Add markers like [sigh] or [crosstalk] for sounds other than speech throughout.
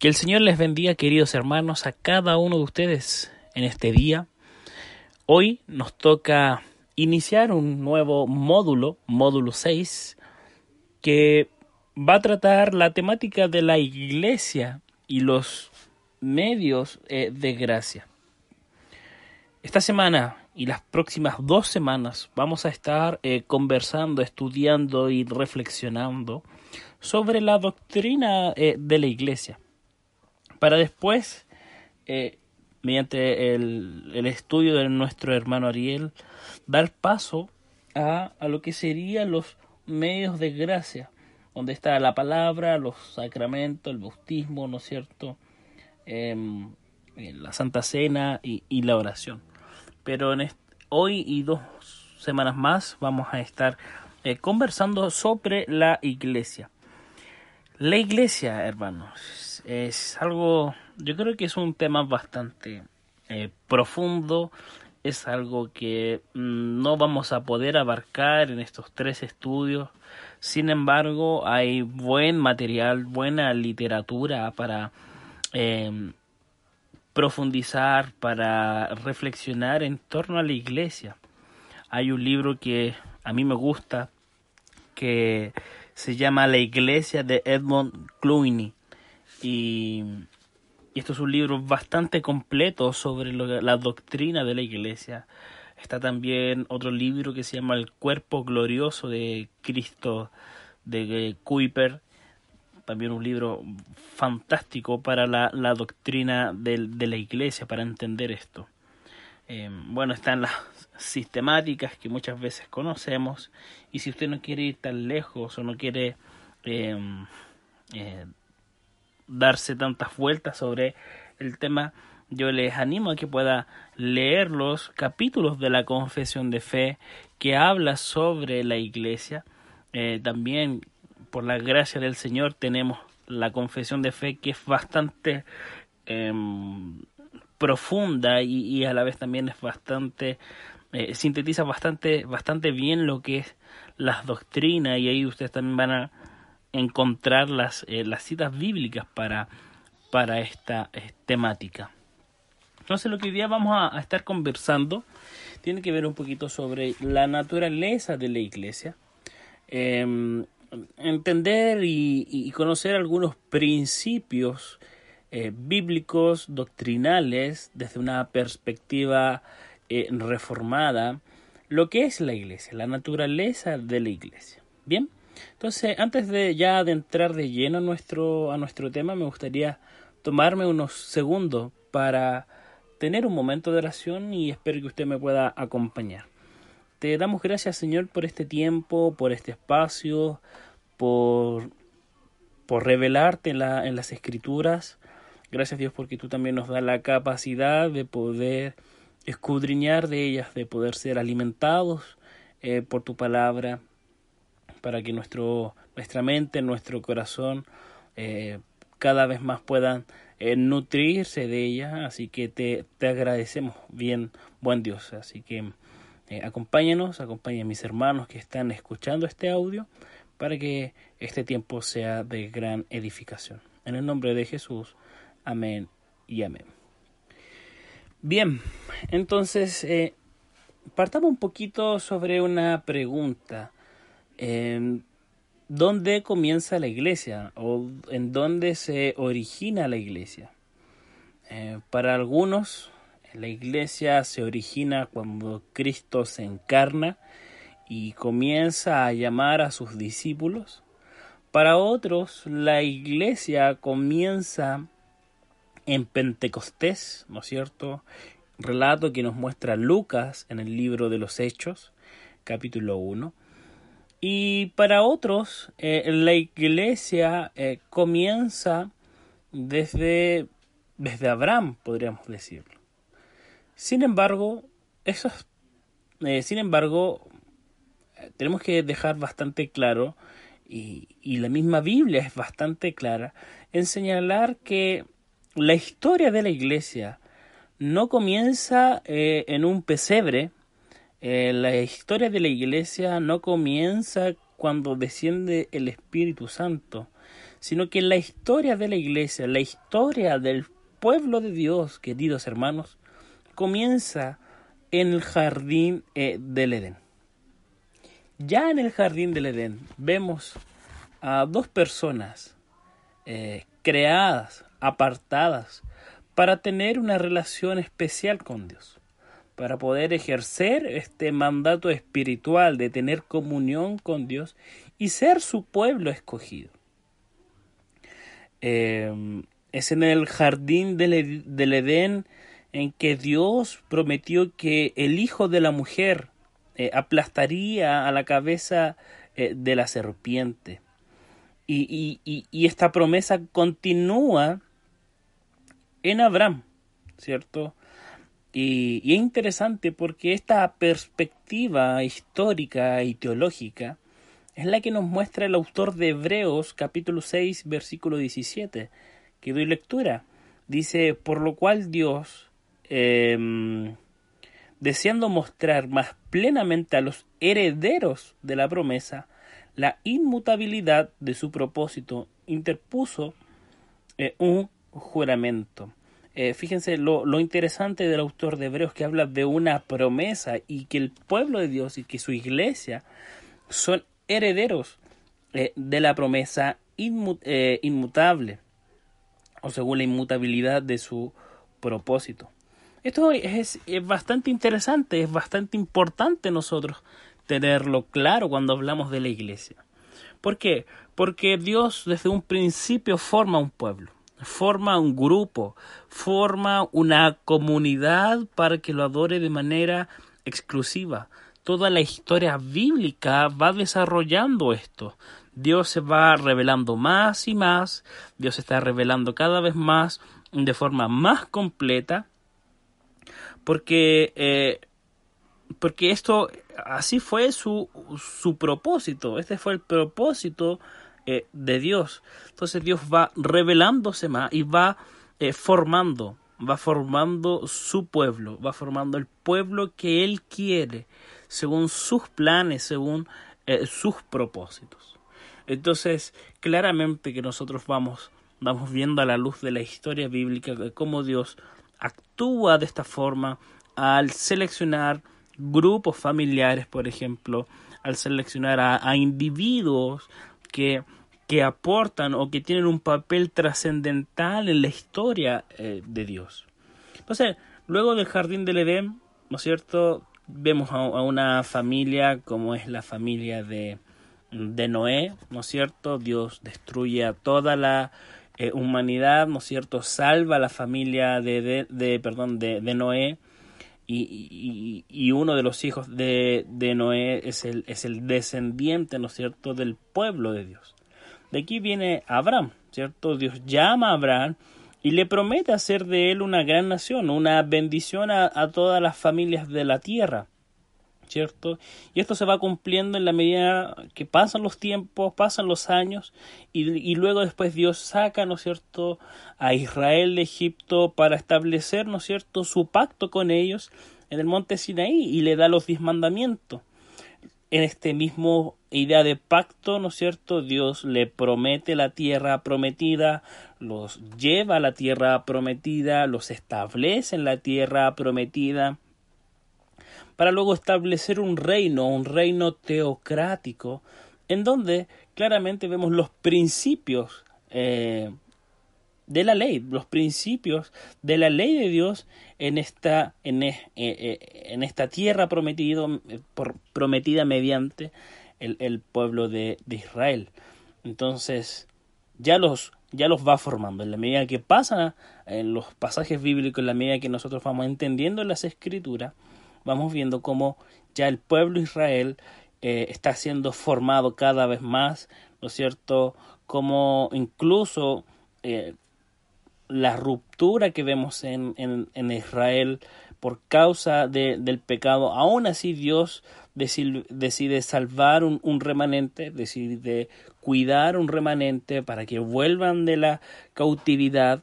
Que el Señor les bendiga, queridos hermanos, a cada uno de ustedes en este día. Hoy nos toca iniciar un nuevo módulo, módulo 6, que va a tratar la temática de la iglesia y los medios eh, de gracia. Esta semana y las próximas dos semanas vamos a estar eh, conversando, estudiando y reflexionando sobre la doctrina eh, de la iglesia para después, eh, mediante el, el, estudio de nuestro hermano Ariel, dar paso a, a lo que serían los medios de gracia, donde está la palabra, los sacramentos, el bautismo, ¿no es cierto? Eh, la Santa Cena y, y la oración. Pero en hoy y dos semanas más vamos a estar eh, conversando sobre la iglesia. La iglesia, hermanos, es algo, yo creo que es un tema bastante eh, profundo, es algo que mm, no vamos a poder abarcar en estos tres estudios. Sin embargo, hay buen material, buena literatura para eh, profundizar, para reflexionar en torno a la iglesia. Hay un libro que a mí me gusta, que se llama La iglesia de Edmund Clooney. Y, esto es un libro bastante completo sobre lo, la doctrina de la iglesia. Está también otro libro que se llama El cuerpo glorioso de Cristo de Kuiper. También un libro fantástico para la, doctrina de, la iglesia, para entender esto. Eh, bueno, están las sistemáticas que muchas veces conocemos. Y si usted no quiere ir tan lejos o no quiere eh, eh, darse tantas vueltas sobre el tema, yo les animo a que pueda leer los capítulos de la confesión de fe que habla sobre la iglesia. Eh, también, por la gracia del Señor, tenemos la confesión de fe que es bastante eh, profunda y, y, a la vez también es bastante eh, sintetiza bastante bastante bien lo que es las doctrinas y ahí ustedes también van a encontrar las, eh, las citas bíblicas para, para esta eh, temática. Entonces lo que hoy día vamos a, estar conversando tiene que ver un poquito sobre la naturaleza de la iglesia, eh, entender y, y, conocer algunos principios eh, bíblicos, doctrinales, desde una perspectiva reformada, lo que es la iglesia, la naturaleza de la iglesia. Bien, entonces, antes de ya de entrar de lleno a nuestro, a nuestro tema, me gustaría tomarme unos segundos para tener un momento de oración y espero que usted me pueda acompañar. Te damos gracias, Señor, por este tiempo, por este espacio, por, por revelarte en, la, en las escrituras. Gracias, Dios, porque tú también nos das la capacidad de poder escudriñar de ellas, de poder ser alimentados eh, por tu palabra, para que nuestro, nuestra mente, nuestro corazón eh, cada vez más puedan eh, nutrirse de ella. Así que te, te, agradecemos bien, buen Dios. Así que eh, acompáñenos, acompañen a mis hermanos que están escuchando este audio para que este tiempo sea de gran edificación. En el nombre de Jesús, amén y amén. Bien, entonces eh, partamos un poquito sobre una pregunta. Eh, ¿Dónde comienza la iglesia o en dónde se origina la iglesia? Eh, para algunos, la iglesia se origina cuando Cristo se encarna y comienza a llamar a sus discípulos. Para otros, la iglesia comienza en Pentecostés, ¿no es cierto? Relato que nos muestra Lucas en el libro de los Hechos, capítulo 1. Y para otros, eh, la iglesia eh, comienza desde, desde Abraham, podríamos decirlo. Sin embargo, eh, sin embargo, tenemos que dejar bastante claro, y, y la misma Biblia es bastante clara, en señalar que la historia de la iglesia no comienza en un pesebre, eh, la historia de la iglesia no comienza cuando desciende el Espíritu Santo, sino que la historia de la iglesia, la historia del pueblo de Dios, queridos hermanos, comienza en el jardín eh, del Edén. Ya en el jardín del Edén vemos a dos personas eh, creadas, apartadas, para tener una relación especial con Dios, para poder ejercer este mandato espiritual de tener comunión con Dios y ser su pueblo escogido. Eh, es en el jardín del, del Edén en que Dios prometió que el hijo de la mujer eh, aplastaría a la cabeza eh, de la serpiente. Y, y, esta promesa continúa en Abraham, ¿cierto? Y, es interesante porque esta perspectiva histórica y teológica es la que nos muestra el autor de Hebreos capítulo 6 versículo 17, que doy lectura. Dice, por lo cual Dios, Em, deseando mostrar más plenamente a los herederos de la promesa la inmutabilidad de su propósito, interpuso eh, un juramento. Eh, fíjense lo, interesante del autor de Hebreos que habla de una promesa y que el pueblo de Dios y que su iglesia son herederos eh, de la promesa inmutable o según la inmutabilidad de su propósito. Esto es, bastante interesante, es bastante importante nosotros tenerlo claro cuando hablamos de la iglesia. ¿Por qué? Porque Dios desde un principio forma un pueblo, forma un grupo, forma una comunidad para que lo adore de manera exclusiva. Toda la historia bíblica va desarrollando esto. Dios se va revelando más y más, Dios se está revelando cada vez más de forma más completa porque, eh, porque esto, así fue su, su propósito, este fue el propósito eh, de Dios. Entonces Dios va revelándose más y va eh, formando, va formando su pueblo, va formando el pueblo que Él quiere, según sus planes, según sus propósitos. Entonces, claramente que nosotros vamos, vamos viendo a la luz de la historia bíblica cómo Dios actúa de esta forma al seleccionar grupos familiares, por ejemplo, al seleccionar a, individuos que, que, aportan o que tienen un papel trascendental en la historia eh, de Dios. Entonces, luego del jardín del Edén, ¿no es cierto? Vemos a, una familia como es la familia de, de Noé, ¿no es cierto? Dios destruye a toda la eh, humanidad, ¿no es cierto? Salva a la familia de, de, perdón, de, de Noé y, y, uno de los hijos de, de Noé es el, es el descendiente, ¿no cierto?, del pueblo de Dios. De aquí viene Abraham, ¿cierto? Dios llama a Abraham y le promete hacer de él una gran nación, una bendición a todas las familias de la tierra. ¿Cierto? Y esto se va cumpliendo en la medida que pasan los tiempos, pasan los años, y, luego después Dios saca, ¿no cierto?, a Israel de Egipto para establecer, ¿no cierto?, su pacto con ellos en el monte Sinaí y le da los diez mandamientos. En este mismo idea de pacto, ¿no es cierto? Dios le promete la tierra prometida, los lleva a la tierra prometida, los establece en la tierra prometida para luego establecer un reino, un reino teocrático, en donde claramente vemos los principios eh, de la ley, los principios de la ley de Dios en esta, en, eh, eh, esta tierra prometido, prometida mediante el, pueblo de, de, Israel. Entonces, ya los, ya los va formando. En la medida que pasan en los pasajes bíblicos, en la medida que nosotros vamos entendiendo las escrituras, vamos viendo cómo ya el pueblo Israel eh, está siendo formado cada vez más, ¿no es cierto? Como incluso eh, la ruptura que vemos en, en, Israel por causa del pecado, aún así Dios decide, decide salvar un, un, remanente, decide cuidar un remanente para que vuelvan de la cautividad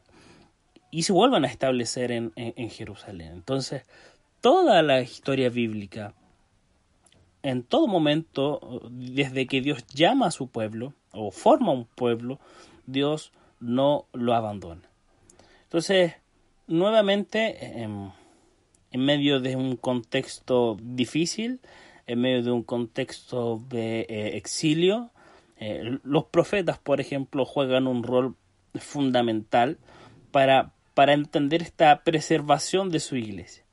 y se vuelvan a establecer en, en Jerusalén. Entonces, toda la historia bíblica, en todo momento, desde que Dios llama a su pueblo o forma un pueblo, Dios no lo abandona. Entonces, nuevamente, en, medio de un contexto difícil, en medio de un contexto de eh, exilio, eh, los profetas, por ejemplo, juegan un rol fundamental para, para entender esta preservación de su iglesia,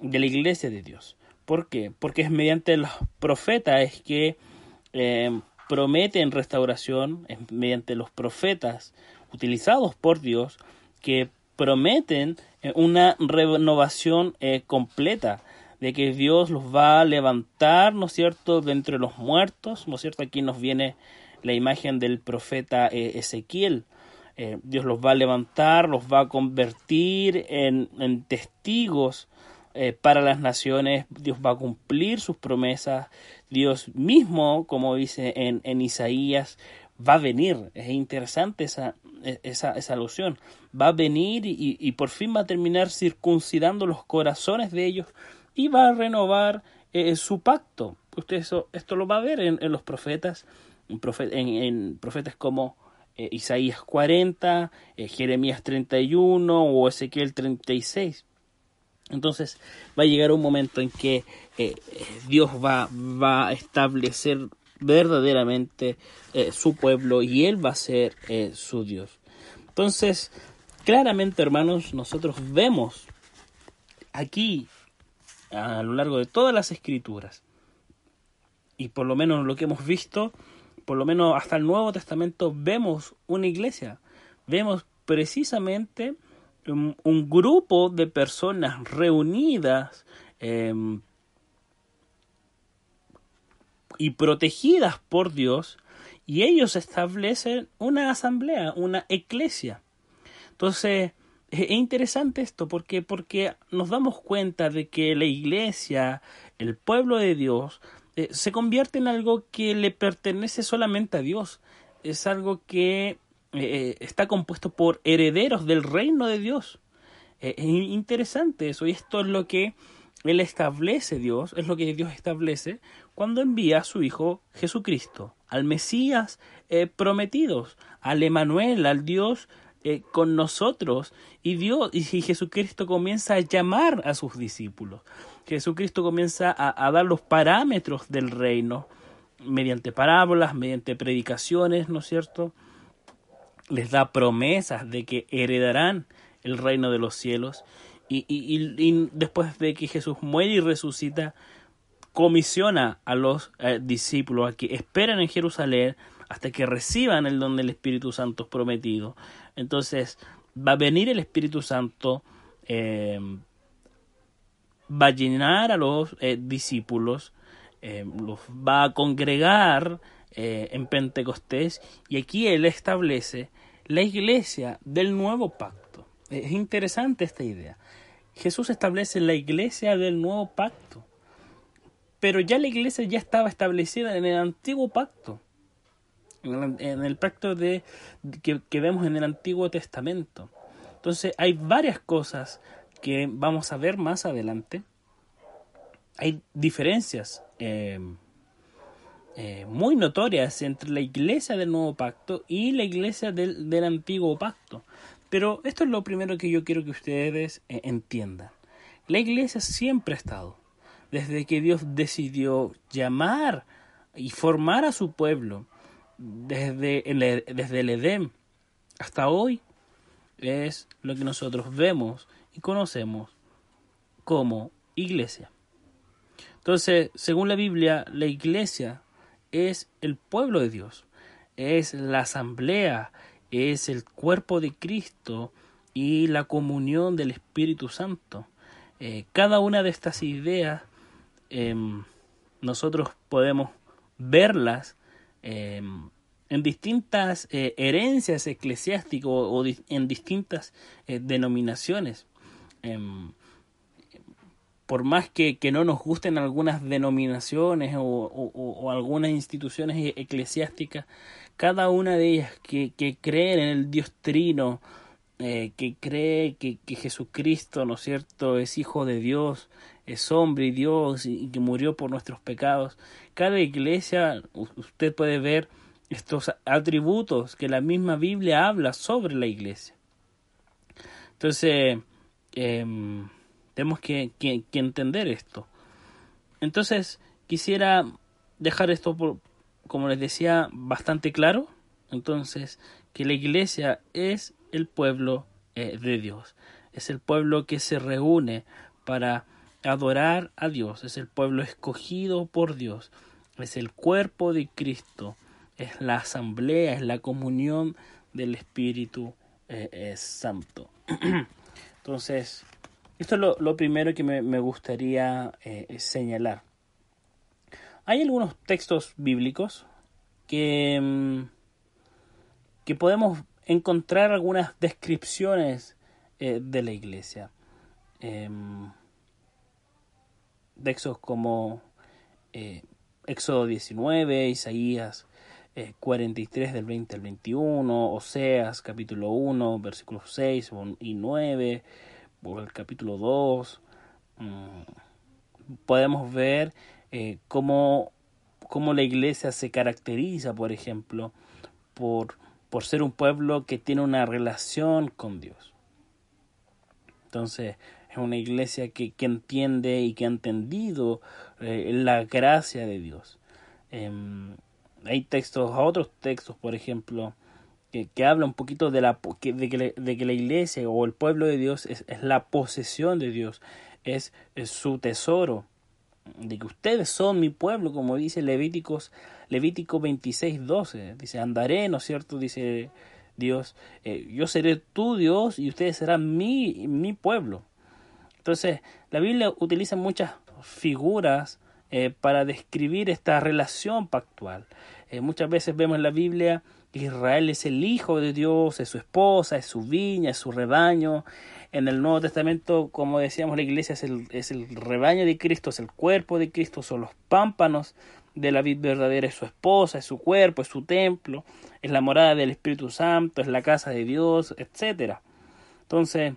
de la iglesia de Dios. ¿Por qué? Porque es mediante los profetas es que eh, prometen restauración, es mediante los profetas utilizados por Dios que prometen eh, una renovación eh, completa de que Dios los va a levantar, ¿no es cierto?, de entre los muertos, ¿no es cierto? Aquí nos viene la imagen del profeta Ezequiel. Dios los va a levantar, los va a convertir en, en testigos eh, para las naciones, Dios va a cumplir sus promesas, Dios mismo, como dice en, en Isaías, va a venir. Es interesante esa, e, esa, esa alusión. Va a venir y, y, por fin va a terminar circuncidando los corazones de ellos y va a renovar eh, su pacto. Usted eso, esto lo va a ver en, en los profetas, en, en, profetas como eh, Isaías 40, Jeremías 31 o Ezequiel 36. Entonces va a llegar un momento en que eh, Dios va, va, a establecer verdaderamente eh, su pueblo y Él va a ser eh, su Dios. Entonces, claramente hermanos, nosotros vemos aquí a lo largo de todas las escrituras y por lo menos lo que hemos visto, por lo menos hasta el Nuevo Testamento, vemos una iglesia, vemos precisamente un, grupo de personas reunidas em, y protegidas por Dios y ellos establecen una asamblea, una iglesia. Entonces, es interesante esto porque, porque nos damos cuenta de que la iglesia, el pueblo de Dios, eh, se convierte en algo que le pertenece solamente a Dios. Es algo que eh, está compuesto por herederos del reino de Dios. Eh, es interesante eso, y esto es lo que Él establece, Dios, es lo que Dios establece cuando envía a su Hijo Jesucristo, al Mesías eh, prometidos, al Emanuel, al Dios con nosotros, y Dios, y Jesucristo comienza a llamar a sus discípulos. Jesucristo comienza a, a dar los parámetros del reino mediante parábolas, mediante predicaciones, ¿no es cierto? Les da promesas de que heredarán el reino de los cielos y, y, después de que Jesús muere y resucita, comisiona a los eh, discípulos a que esperen en Jerusalén hasta que reciban el don del Espíritu Santo prometido. Entonces va a venir el Espíritu Santo, eh, va a llenar a los eh, discípulos, los va a congregar en Pentecostés y aquí Él establece la iglesia del nuevo pacto. Es interesante esta idea. Jesús establece la iglesia del nuevo pacto. Pero ya la iglesia ya estaba establecida en el antiguo pacto. En el, pacto de, que, vemos en el Antiguo Testamento. Entonces hay varias cosas que vamos a ver más adelante. Hay diferencias eh, eh, muy notorias entre la iglesia del nuevo pacto y la iglesia del, del antiguo pacto. Pero esto es lo primero que yo quiero que ustedes eh, entiendan. La iglesia siempre ha estado. Desde que Dios decidió llamar y formar a su pueblo, desde desde el Edén hasta hoy, es lo que nosotros vemos y conocemos como iglesia. Entonces, según la Biblia, la iglesia es el pueblo de Dios, es la asamblea, es el cuerpo de Cristo y la comunión del Espíritu Santo. Eh, cada una de estas ideas em, nosotros podemos verlas em, en distintas eh, herencias eclesiásticas o, en distintas eh, denominaciones. Por más que, que, no nos gusten algunas denominaciones o, algunas instituciones eclesiásticas, cada una de ellas que, que creen en el Dios Trino, eh, que cree que, que, Jesucristo, ¿no es cierto?, es hijo de Dios, es hombre y Dios y, que murió por nuestros pecados. Cada iglesia, usted puede ver estos atributos que la misma Biblia habla sobre la iglesia. Entonces, em, tenemos que, entender esto. Entonces, quisiera dejar esto, por, como les decía, bastante claro. Entonces, que la iglesia es el pueblo eh, de Dios. Es el pueblo que se reúne para adorar a Dios. Es el pueblo escogido por Dios. Es el cuerpo de Cristo es la asamblea, es la comunión del Espíritu eh, Santo. [clears throat] Entonces, esto es lo, primero que me, gustaría eh, señalar. Hay algunos textos bíblicos que, mm, que podemos encontrar algunas descripciones eh, de la iglesia. Em, textos como Éxodo 19, Isaías 43 eh, del 20 al 21, Oseas capítulo 1, versículos 6 y 9, o el capítulo 2. Mm, podemos ver eh, cómo, cómo, la iglesia se caracteriza, por ejemplo, por, por ser un pueblo que tiene una relación con Dios. Entonces, es una iglesia que, que entiende y que ha entendido eh, la gracia de Dios. Em, hay textos, otros textos, por ejemplo, que, que hablan un poquito de, la, de, que, de que la iglesia o el pueblo de Dios es, la posesión de Dios, es, su tesoro, de que ustedes son mi pueblo, como dice Levíticos, Levítico 26, 12, dice, andaré, ¿no es cierto? Dice Dios, eh, yo seré tu Dios y ustedes serán mi, mi pueblo. Entonces, la Biblia utiliza muchas figuras eh, para describir esta relación pactual. Eh, muchas veces vemos en la Biblia que Israel es el hijo de Dios, es su esposa, es su viña, es su rebaño. En el Nuevo Testamento, como decíamos, la iglesia es el, es el rebaño de Cristo, es el cuerpo de Cristo, son los pámpanos de la vida verdadera, es su esposa, es su cuerpo, es su templo, es la morada del Espíritu Santo, es la casa de Dios, etc. Entonces,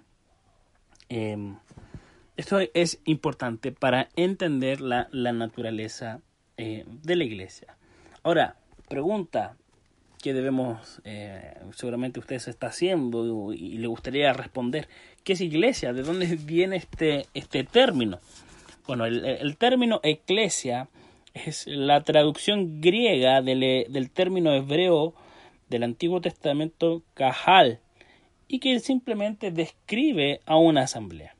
em, esto es importante para entender la, naturaleza eh, de la iglesia. Ahora, pregunta que debemos, eh, seguramente usted se está haciendo y, le gustaría responder, ¿qué es iglesia? ¿De dónde viene este, este término? Bueno, el, término eclesia es la traducción griega del, del término hebreo del Antiguo Testamento kahal y que simplemente describe a una asamblea.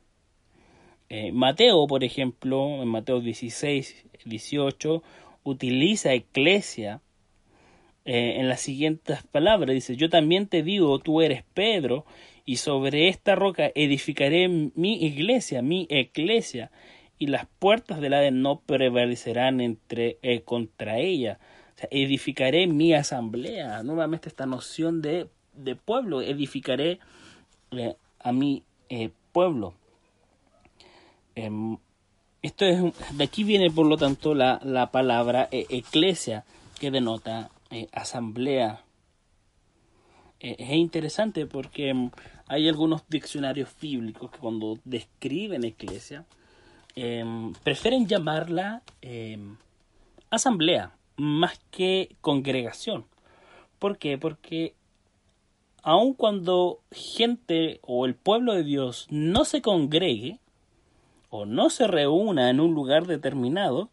Eh, Mateo, por ejemplo, en Mateo 16, 18, utiliza eclesia eh, en las siguientes palabras. Dice, yo también te digo, tú eres Pedro, y sobre esta roca edificaré mi iglesia, mi eclesia, y las puertas del Hades no prevalecerán entre, eh, contra ella. edificaré mi asamblea. Nuevamente esta noción de, de pueblo, edificaré a mi pueblo. Em, esto es, de aquí viene por lo tanto la, la palabra eclesia que denota eh, asamblea. E, es interesante porque em, hay algunos diccionarios bíblicos que cuando describen eclesia em, prefieren llamarla asamblea más que congregación. ¿Por qué? Porque aun cuando gente o el pueblo de Dios no se congregue, o no se reúna en un lugar determinado,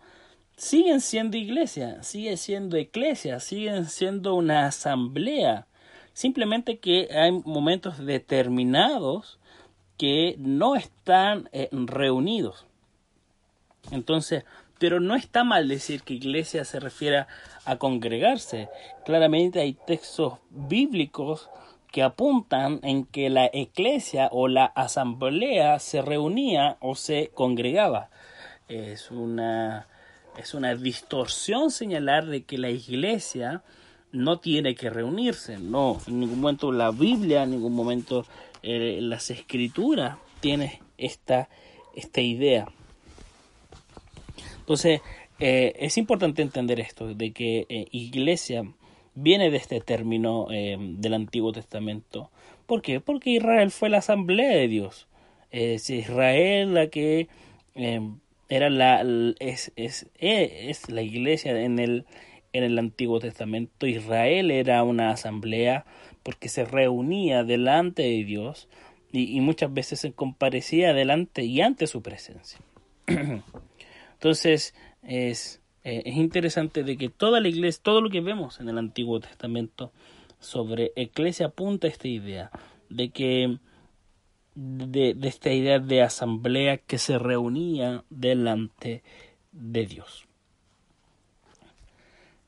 siguen siendo iglesia, sigue siendo iglesia, siguen siendo una asamblea. Simplemente que hay momentos determinados que no están eh, reunidos. Entonces, pero no está mal decir que iglesia se refiere a congregarse. Claramente hay textos bíblicos que apuntan en que la iglesia o la asamblea se reunía o se congregaba. Es una, es una distorsión señalar de que la iglesia no tiene que reunirse. No, en ningún momento la Biblia, en ningún momento eh, las escrituras tiene esta, esta idea. Entonces, eh, es importante entender esto, de que eh, iglesia viene de este término del Antiguo Testamento. ¿Por qué? Porque Israel fue la asamblea de Dios. Es Israel la que era la es, es, es, la iglesia en el en el Antiguo Testamento Israel era una asamblea porque se reunía delante de Dios y, muchas veces se comparecía delante y ante su presencia. [clears throat] Entonces es, eh, es interesante de que toda la iglesia, todo lo que vemos en el Antiguo Testamento sobre iglesia apunta a esta idea de que de, de esta idea de asamblea que se reunía delante de Dios.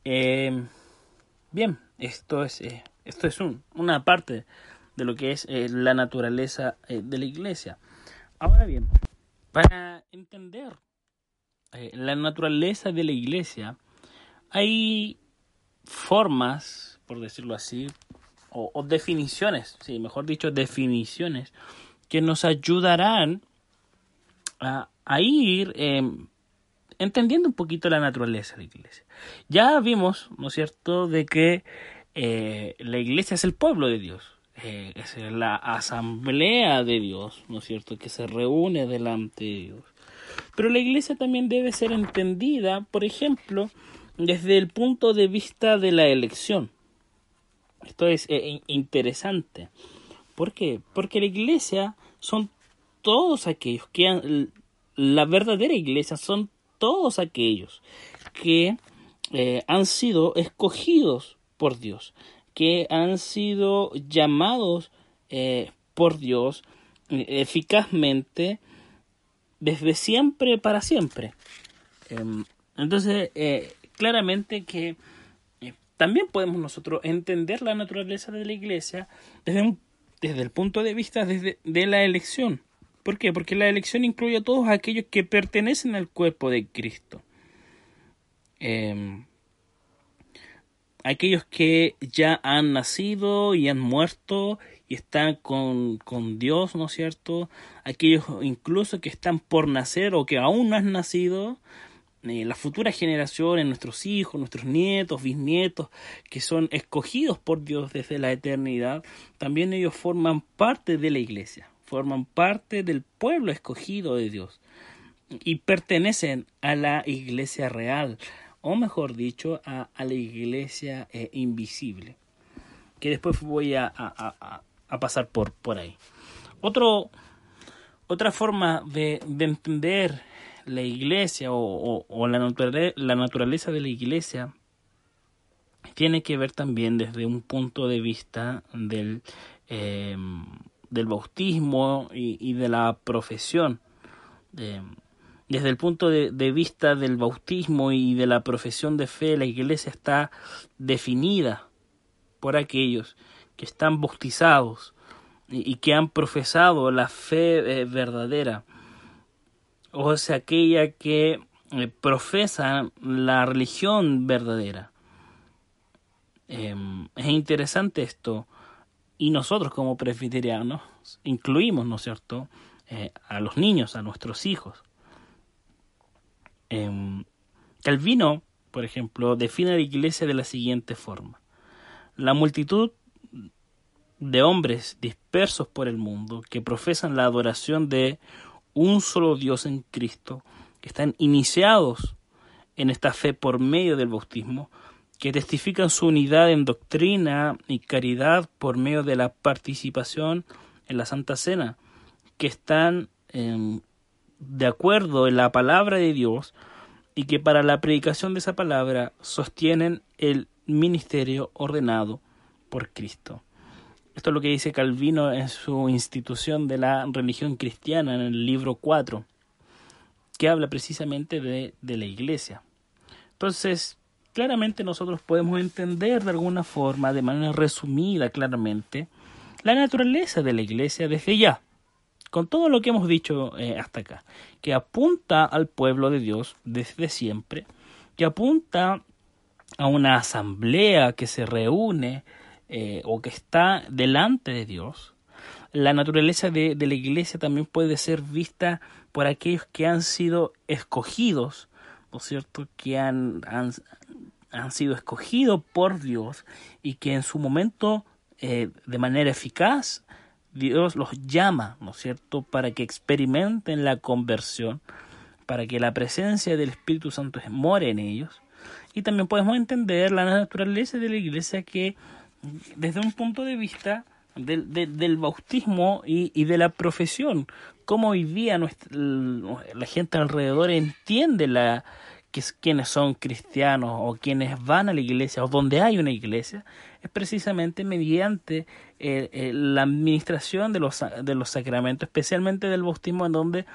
Eh, bien, esto es, eh, esto es un, una parte de lo que es eh, la naturaleza de la iglesia. Ahora bien, para entender la naturaleza de la iglesia, hay formas, por decirlo así, o, definiciones, sí, mejor dicho, definiciones que nos ayudarán a, a ir entendiendo un poquito la naturaleza de la iglesia. Ya vimos, ¿no es cierto?, de que eh, la iglesia es el pueblo de Dios, eh, es la asamblea de Dios, ¿no es cierto?, que se reúne delante de Dios. Pero la iglesia también debe ser entendida, por ejemplo, desde el punto de vista de la elección. Esto es eh, interesante. ¿Por qué? Porque la iglesia son todos aquellos que han, la verdadera iglesia son todos aquellos que eh, han sido escogidos por Dios, que han sido llamados eh, por Dios eh, eficazmente desde siempre para siempre. Em, entonces, claramente que también podemos nosotros entender la naturaleza de la iglesia desde, desde el punto de vista de la elección. ¿Por qué? Porque la elección incluye a todos aquellos que pertenecen al cuerpo de Cristo. Em, aquellos que ya han nacido y han muerto y están con, con, Dios, ¿no es cierto? Aquellos incluso que están por nacer o que aún no han nacido, eh, las futuras generaciones, nuestros hijos, nuestros nietos, bisnietos, que son escogidos por Dios desde la eternidad, también ellos forman parte de la iglesia forman parte del pueblo escogido de Dios y pertenecen a la iglesia real, o mejor dicho, a, la iglesia eh, invisible, que después voy a, pasar por, por ahí. Otra forma de, entender la iglesia o, la, la, naturaleza de la iglesia tiene que ver también desde un punto de vista del eh, del bautismo y, de la profesión. desde el punto de, vista del bautismo y de la profesión de fe, la iglesia está definida por aquellos que están bautizados y, que han profesado la fe eh, verdadera, o sea, aquella que eh, profesa la religión verdadera. Em, es interesante esto y nosotros como presbiterianos incluimos, ¿no es cierto?, eh, a los niños, a nuestros hijos. Eh, Calvino, por ejemplo, define la iglesia de la siguiente forma. La multitud de hombres dispersos por el mundo que profesan la adoración de un solo Dios en Cristo, que están iniciados en esta fe por medio del bautismo, que testifican su unidad en doctrina y caridad por medio de la participación en la Santa Cena, que están em, de acuerdo en la palabra de Dios y que para la predicación de esa palabra sostienen el ministerio ordenado por Cristo. Esto es lo que dice Calvino en su institución de la religión cristiana en el libro 4, que habla precisamente de, de la iglesia. Entonces, claramente nosotros podemos entender de alguna forma, de manera resumida claramente, la naturaleza de la iglesia desde ya, con todo lo que hemos dicho eh, hasta acá, que apunta al pueblo de Dios desde siempre, que apunta a una asamblea que se reúne eh, o que está delante de Dios. La naturaleza de, la iglesia también puede ser vista por aquellos que han sido escogidos, ¿no es cierto?, que han, han, han sido escogidos por Dios y que en su momento, eh, de manera eficaz, Dios los llama, ¿no es cierto?, para que experimenten la conversión, para que la presencia del Espíritu Santo more en ellos Y también podemos entender la naturaleza de la iglesia que desde un punto de vista del, del, bautismo y, y, de la profesión, cómo hoy día nuestra, la gente alrededor entiende la, que, quienes son cristianos o quienes van a la iglesia o donde hay una iglesia, es precisamente mediante eh, eh, la administración de los, de los sacramentos, especialmente del bautismo, en donde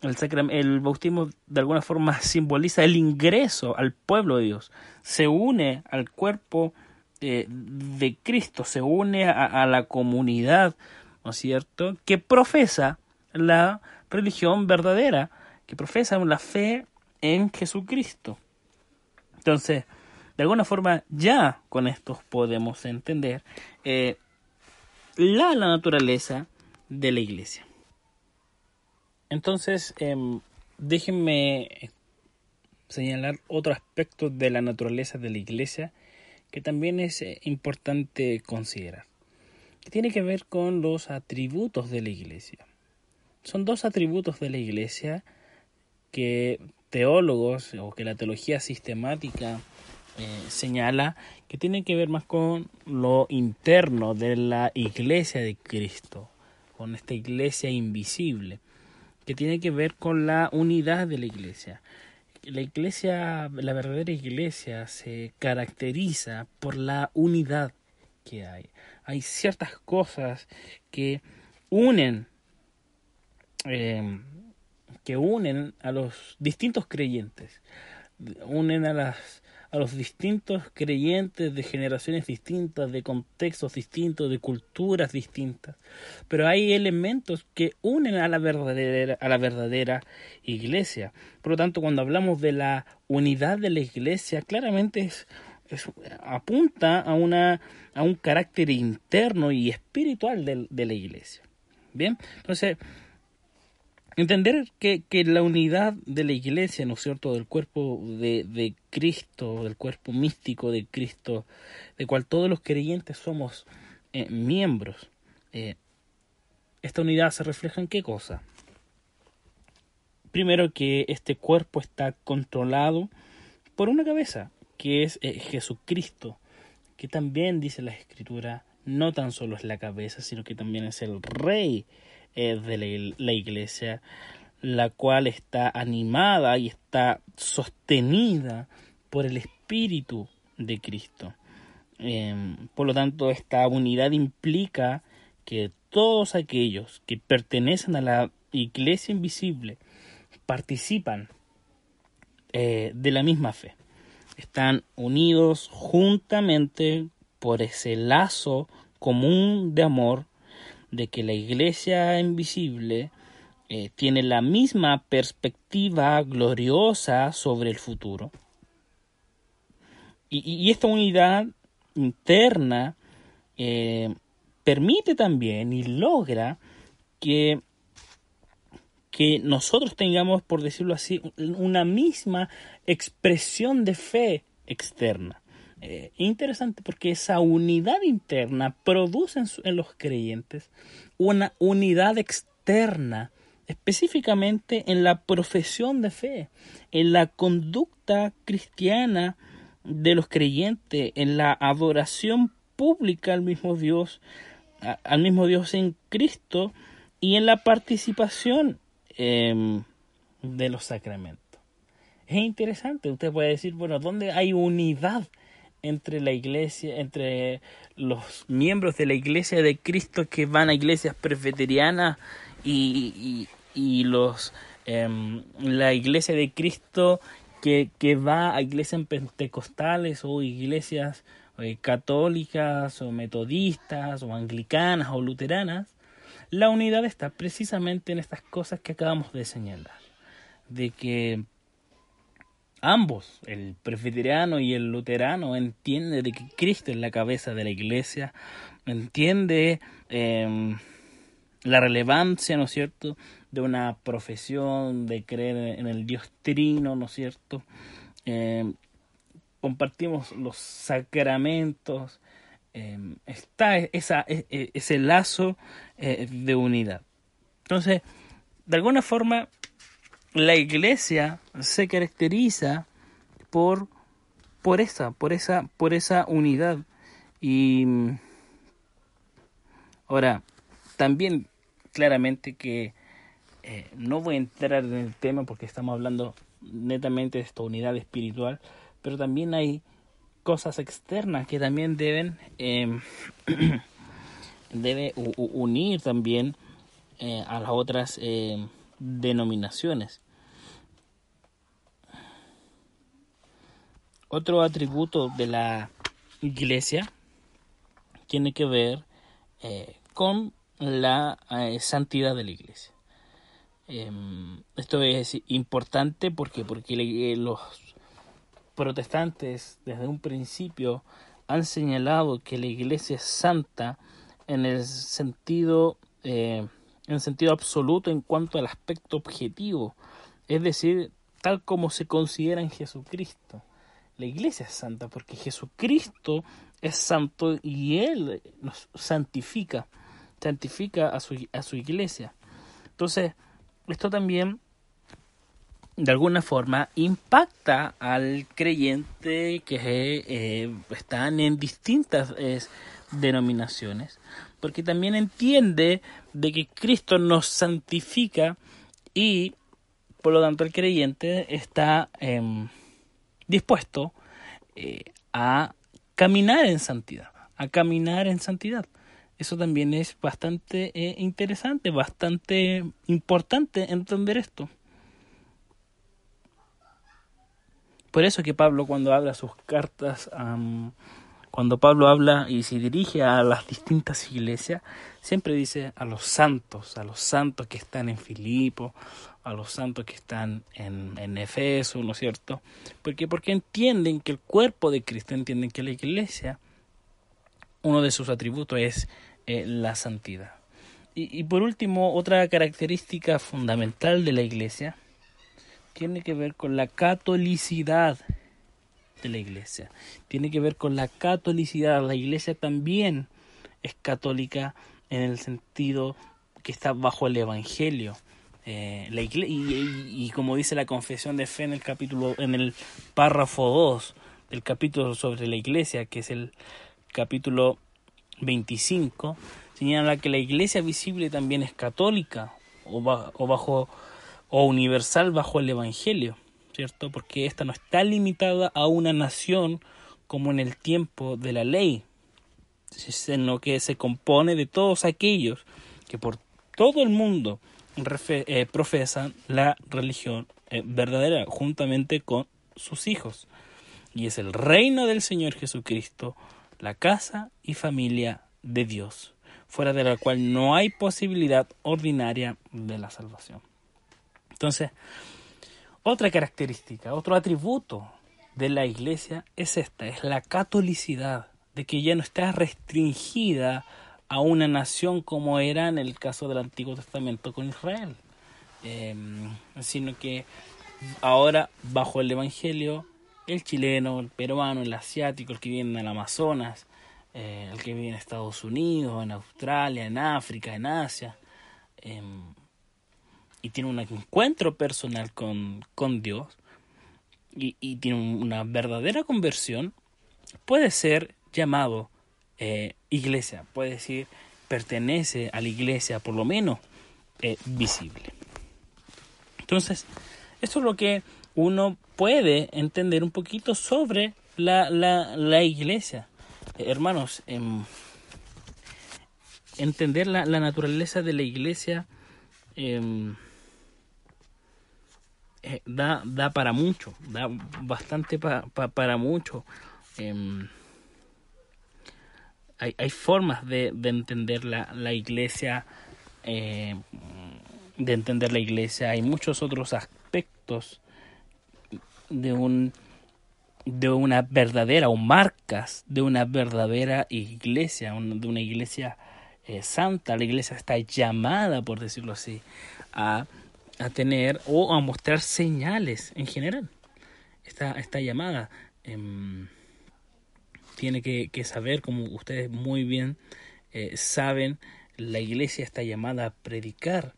el, el bautismo de alguna forma [laughs] simboliza el ingreso al pueblo de Dios, se une al cuerpo eh, de Cristo, se une a, la comunidad, ¿no es cierto?, que profesa la religión verdadera, que profesa la fe en Jesucristo. Entonces, de alguna forma, ya con esto podemos entender eh, la, la, naturaleza de la iglesia. Entonces, eh, déjenme señalar otro aspecto de la naturaleza de la iglesia que también es eh, importante considerar, que tiene que ver con los atributos de la iglesia. Son dos atributos de la iglesia que teólogos o que la teología sistemática eh, señala que tiene que ver más con lo interno de la iglesia de Cristo, con esta iglesia invisible, que tiene que ver con la unidad de la iglesia. La iglesia, la verdadera iglesia se caracteriza por la unidad que hay. Hay ciertas cosas que unen eh, que unen a los distintos creyentes, unen a las a los distintos creyentes de generaciones distintas, de contextos distintos, de culturas distintas. Pero hay elementos que unen a la verdadera, a la verdadera iglesia. Por lo tanto, cuando hablamos de la unidad de la iglesia, claramente es, apunta a, una, a un carácter interno y espiritual de, de la iglesia. Bien, entonces Entender que, que, la unidad de la iglesia, ¿no es cierto?, del cuerpo de, de, Cristo, del cuerpo místico de Cristo, de cual todos los creyentes somos eh, miembros, eh, esta unidad se refleja en qué cosa? Primero que este cuerpo está controlado por una cabeza, que es eh, Jesucristo, que también dice la Escritura, no tan solo es la cabeza, sino que también es el rey de la, iglesia, la cual está animada y está sostenida por el Espíritu de Cristo. Em, por lo tanto, esta unidad implica que todos aquellos que pertenecen a la iglesia invisible participan eh, de la misma fe. Están unidos juntamente por ese lazo común de amor de que la iglesia invisible eh, tiene la misma perspectiva gloriosa sobre el futuro. Y, esta unidad interna eh, permite también y logra que, que nosotros tengamos, por decirlo así, una misma expresión de fe externa. Eh, interesante porque esa unidad interna produce en, los creyentes una unidad externa, específicamente en la profesión de fe, en la conducta cristiana de los creyentes, en la adoración pública al mismo Dios, al mismo Dios en Cristo y en la participación em, de los sacramentos. Es interesante, usted puede decir, bueno, ¿dónde hay unidad entre la iglesia, entre los miembros de la iglesia de Cristo que van a iglesias presbiterianas y, y, los em, la iglesia de Cristo que, que, va a iglesias pentecostales o iglesias eh, católicas o metodistas o anglicanas o luteranas, la unidad está precisamente en estas cosas que acabamos de señalar, de que ambos, el presbiteriano y el luterano, entiende de que Cristo es la cabeza de la iglesia, entiende em, la relevancia, ¿no es cierto?, de una profesión, de creer en el Dios trino, ¿no es cierto? Em, compartimos los sacramentos, em, está e, e, ese lazo eh, de unidad. Entonces, de alguna forma, la iglesia se caracteriza por por esa, por esa, por esa unidad. Y ahora, también claramente que eh, no voy a entrar en el tema porque estamos hablando netamente de esta unidad espiritual, pero también hay cosas externas que también deben em, [clears throat] unir también eh, a las otras em, denominaciones. Otro atributo de la iglesia tiene que ver eh, con la eh, santidad de la iglesia. Em, esto es importante porque, porque eh, los protestantes desde un principio han señalado que la iglesia es santa en el sentido en sentido absoluto en cuanto al aspecto objetivo, es decir, tal como se considera en Jesucristo. La iglesia es santa porque Jesucristo es santo y Él nos santifica, santifica a su, a su iglesia. Entonces, esto también de alguna forma impacta al creyente que eh, están en distintas denominaciones, porque también entiende de que Cristo nos santifica y por lo tanto el creyente está dispuesto eh, a caminar en santidad, a caminar en santidad. Eso también es bastante eh, interesante, bastante importante entender esto. Por eso que Pablo cuando habla sus cartas, cuando Pablo habla y se dirige a las distintas iglesias, siempre dice a los santos, a los santos que están en Filipo, a los santos que están en, Efeso, ¿no es cierto? Porque, porque entienden que el cuerpo de Cristo, entienden que la iglesia, uno de sus atributos es eh, la santidad. Y, y por último, otra característica fundamental de la iglesia tiene que ver con la catolicidad de la iglesia. Tiene que ver con la catolicidad. La iglesia también es católica en el sentido que está bajo el evangelio. Eh, la y, como dice la confesión de fe en el capítulo, en el párrafo 2 del capítulo sobre la iglesia, que es el capítulo 25, señala que la iglesia visible también es católica o, bajo o universal bajo el evangelio, ¿cierto? Porque esta no está limitada a una nación como en el tiempo de la ley, sino que se compone de todos aquellos que por todo el mundo eh, profesan la religión eh, verdadera juntamente con sus hijos. Y es el reino del Señor Jesucristo, la casa y familia de Dios, fuera de la cual no hay posibilidad ordinaria de la salvación. Entonces, otra característica, otro atributo de la iglesia es esta, es la catolicidad, de que ya no está restringida a una nación como era en el caso del Antiguo Testamento con Israel, em, sino que ahora bajo el Evangelio el chileno, el peruano, el asiático, el que viene en Amazonas, eh, el que vive en Estados Unidos, en Australia, en África, en Asia, em, y tiene un encuentro personal con, con Dios y, y, tiene una verdadera conversión, puede ser llamado eh, iglesia, puede decir, pertenece a la iglesia, por lo menos eh, visible. Entonces, esto es lo que uno puede entender un poquito sobre la, la, la iglesia. Eh, hermanos, em, entender la, la, naturaleza de la iglesia em, da, da para mucho, da bastante para mucho. Em, hay, hay formas de, de entender la, la iglesia, eh, de entender la iglesia, hay muchos otros aspectos de un de una verdadera o marcas de una verdadera iglesia, de una iglesia eh, santa. La iglesia está llamada, por decirlo así, a, a, tener o a mostrar señales en general. Está, está llamada. Eh, tiene que, saber, como ustedes muy bien eh, saben, la iglesia está llamada a predicar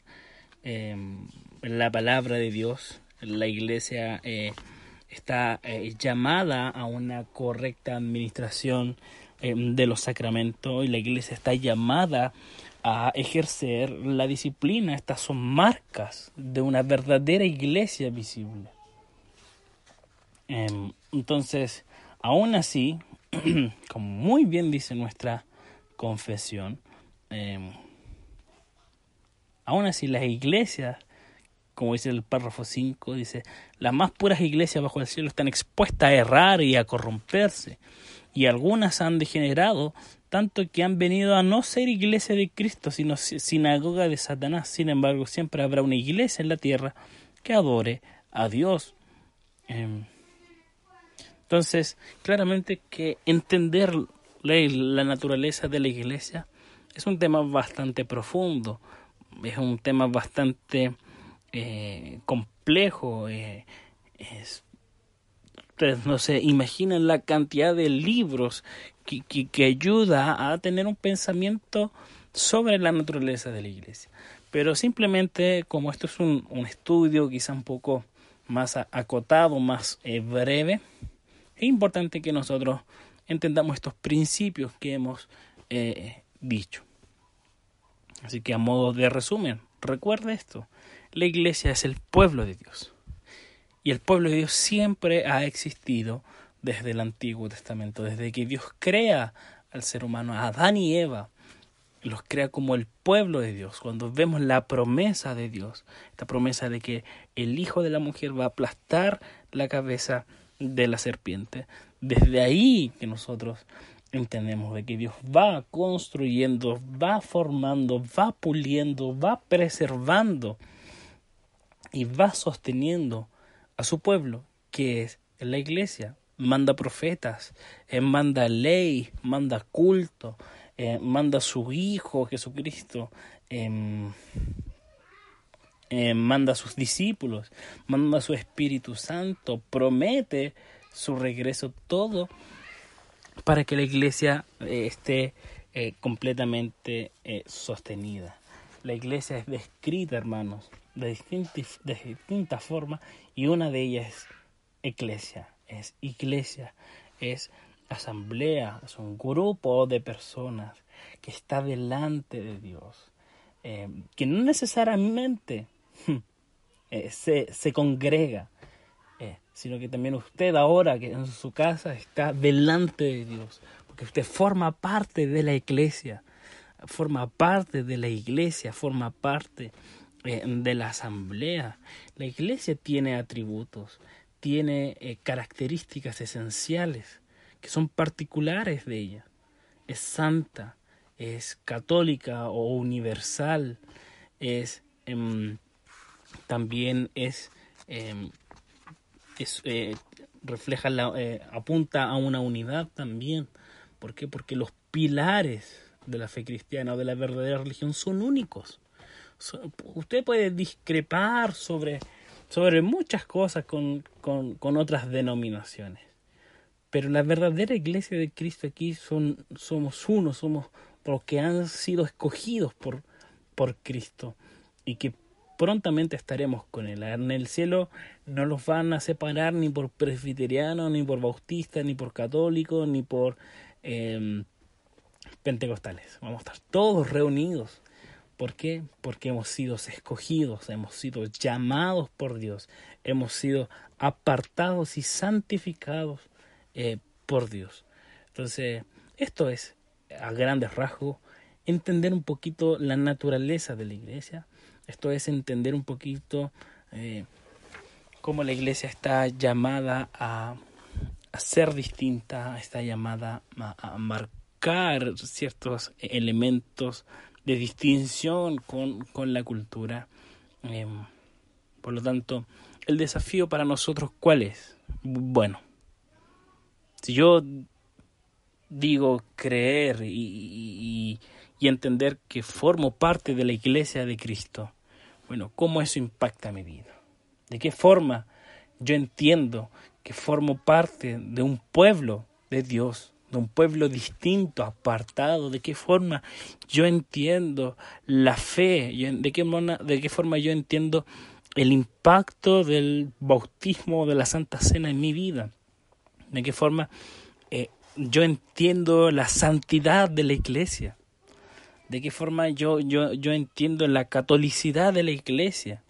em, la palabra de Dios. La iglesia eh, está eh, llamada a una correcta administración eh, de los sacramentos y la iglesia está llamada a ejercer la disciplina. Estas son marcas de una verdadera iglesia visible. Em, entonces, aún así, [clears throat] como muy bien dice nuestra confesión, em, aún así las iglesias como dice el párrafo 5, dice, las más puras iglesias bajo el cielo están expuestas a errar y a corromperse, y algunas han degenerado tanto que han venido a no ser iglesia de Cristo, sino sinagoga de Satanás. Sin embargo, siempre habrá una iglesia en la tierra que adore a Dios. Em, entonces, claramente que entender la naturaleza de la iglesia es un tema bastante profundo, es un tema bastante eh, complejo. Eh, es, no se imaginan la cantidad de libros que, que, ayuda a tener un pensamiento sobre la naturaleza de la iglesia. Pero simplemente como esto es un, un estudio quizá un poco más acotado, más eh, breve, es importante que nosotros entendamos estos principios que hemos eh, dicho. Así que a modo de resumen, recuerde esto. La iglesia es el pueblo de Dios. Y el pueblo de Dios siempre ha existido desde el Antiguo Testamento, desde que Dios crea al ser humano, a Adán y Eva, los crea como el pueblo de Dios. Cuando vemos la promesa de Dios, esta promesa de que el hijo de la mujer va a aplastar la cabeza de la serpiente, desde ahí que nosotros entendemos de que Dios va construyendo, va formando, va puliendo, va preservando y va sosteniendo a su pueblo, que es la iglesia. Manda profetas, eh, manda ley, manda culto, eh, manda su Hijo Jesucristo, em, em, manda a sus discípulos, manda a su Espíritu Santo, promete su regreso, todo para que la iglesia eh, esté completamente sostenida. La iglesia es descrita, hermanos, de distintas, de formas y una de ellas es iglesia, es iglesia, es asamblea, es un grupo de personas que está delante de Dios, eh, que no necesariamente eh, se, se, congrega, eh, sino que también usted ahora que en su casa está delante de Dios, porque usted forma parte de la iglesia, forma parte de la iglesia, forma parte eh, de la asamblea. La iglesia tiene atributos, tiene eh, características esenciales que son particulares de ella. Es santa, es católica o universal, es em, también es, em, es eh, refleja la, apunta a una unidad también. ¿Por qué? Porque los pilares de la fe cristiana o de la verdadera religión son únicos usted puede discrepar sobre, sobre muchas cosas con, con, con, otras denominaciones. Pero la verdadera iglesia de Cristo aquí son, somos uno, somos los que han sido escogidos por, por Cristo y que prontamente estaremos con Él. En el cielo no los van a separar ni por presbiteriano, ni por bautista, ni por católico, ni por eh, pentecostales. Vamos a estar todos reunidos ¿Por qué? Porque hemos sido escogidos, hemos sido llamados por Dios, hemos sido apartados y santificados eh, por Dios. Entonces, esto es, a grandes rasgos, entender un poquito la naturaleza de la iglesia. Esto es entender un poquito eh, cómo la iglesia está llamada a, ser distinta, está llamada a, a marcar ciertos elementos de distinción con, con la cultura. Em, por lo tanto, el desafío para nosotros, ¿cuál es? Bueno, si yo digo creer y, y, y, entender que formo parte de la iglesia de Cristo, bueno, ¿cómo eso impacta mi vida? ¿De qué forma yo entiendo que formo parte de un pueblo de Dios? De un pueblo distinto, apartado, de qué forma yo entiendo la fe, de qué, de qué forma yo entiendo el impacto del bautismo de la Santa Cena en mi vida. De qué forma eh, yo entiendo la santidad de la iglesia. De qué forma yo, yo, yo entiendo la catolicidad de la iglesia.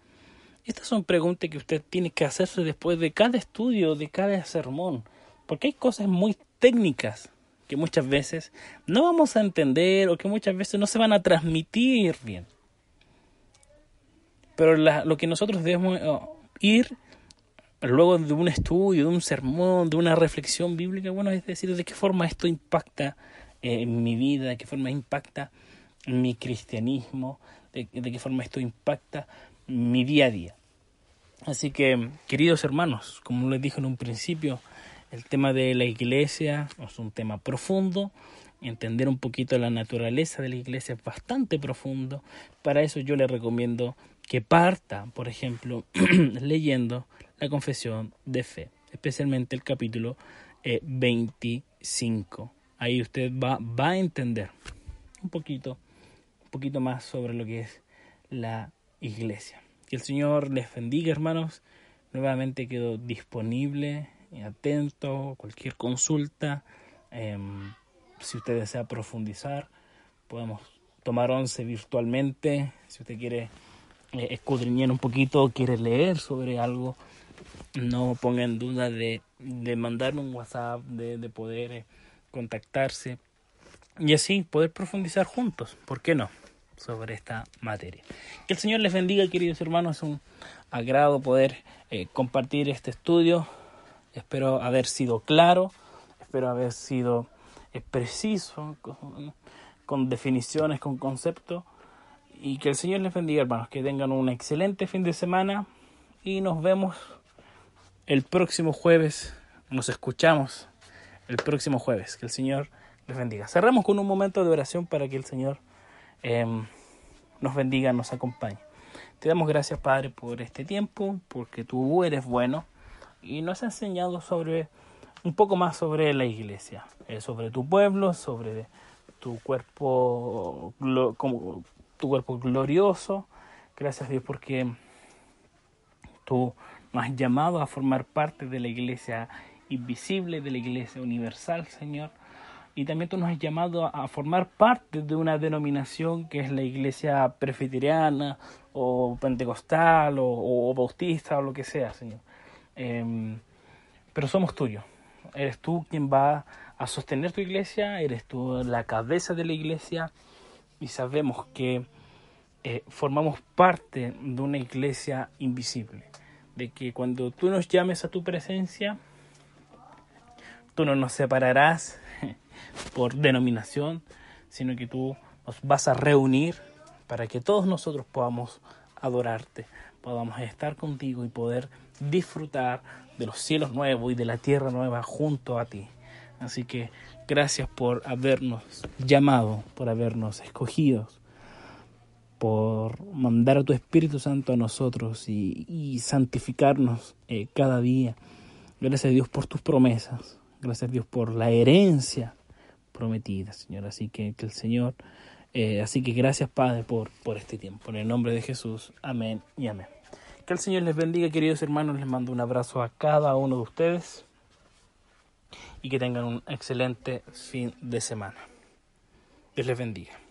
Estas son preguntas que usted tiene que hacerse después de cada estudio, de cada sermón. Porque hay cosas muy técnicas que muchas veces no vamos a entender o que muchas veces no se van a transmitir bien. Pero lo que nosotros debemos eh, ir luego de un estudio, de un sermón, de una reflexión bíblica, bueno, es decir, de qué forma esto impacta eh, en mi vida, de qué forma impacta mi cristianismo, de, de qué forma esto impacta mi día a día. Así que, queridos hermanos, como les dije en un principio, el tema de la iglesia es un tema profundo, entender un poquito la naturaleza de la iglesia es bastante profundo. Para eso yo le recomiendo que parta, por ejemplo, [clears throat] leyendo la confesión de fe, especialmente el capítulo 25. Eh, Ahí usted va, va a entender un poquito, un poquito más sobre lo que es la iglesia. Que el Señor les bendiga, hermanos. Nuevamente quedo disponible, atento, cualquier consulta. Em, si usted desea profundizar, podemos tomar once virtualmente. Si usted quiere eh, escudriñar un poquito, quiere leer sobre algo, no ponga en duda de, de mandarme un WhatsApp, de, de poder eh, contactarse y así poder profundizar juntos. ¿Por qué no? sobre esta materia. Que el Señor les bendiga, queridos hermanos. Es un agrado poder eh, compartir este estudio. Espero haber sido claro, espero haber sido preciso, con, definiciones, con conceptos. Y que el Señor les bendiga, hermanos. Que tengan un excelente fin de semana. Y nos vemos el próximo jueves. Nos escuchamos el próximo jueves. Que el Señor les bendiga. Cerramos con un momento de oración para que el Señor em, nos bendiga, nos acompañe. Te damos gracias, Padre, por este tiempo, porque tú eres bueno y nos has enseñado sobre un poco más sobre la iglesia, eh, sobre tu pueblo, sobre tu cuerpo, como, tu cuerpo glorioso. Gracias Dios porque tú nos has llamado a formar parte de la iglesia invisible, de la iglesia universal, Señor. Y también tú nos has llamado a formar parte de una denominación que es la iglesia presbiteriana o pentecostal o, bautista o lo que sea, Señor. Em, pero somos tuyos. Eres tú quien va a sostener tu iglesia, eres tú la cabeza de la iglesia y sabemos que eh, formamos parte de una iglesia invisible, de que cuando tú nos llames a tu presencia, tú no nos separarás [laughs] por denominación, sino que tú nos vas a reunir para que todos nosotros podamos adorarte, podamos estar contigo y poder disfrutar de los cielos nuevos y de la tierra nueva junto a ti. Así que gracias por habernos llamado, por habernos escogido, por mandar a tu Espíritu Santo a nosotros y, santificarnos eh, cada día. Gracias a Dios por tus promesas. Gracias a Dios por la herencia prometida, Señor. Así que, el Señor, eh, así que gracias Padre por, por este tiempo. En el nombre de Jesús. Amén y amén. Que el Señor les bendiga, queridos hermanos. Les mando un abrazo a cada uno de ustedes y que tengan un excelente fin de semana. Dios les bendiga.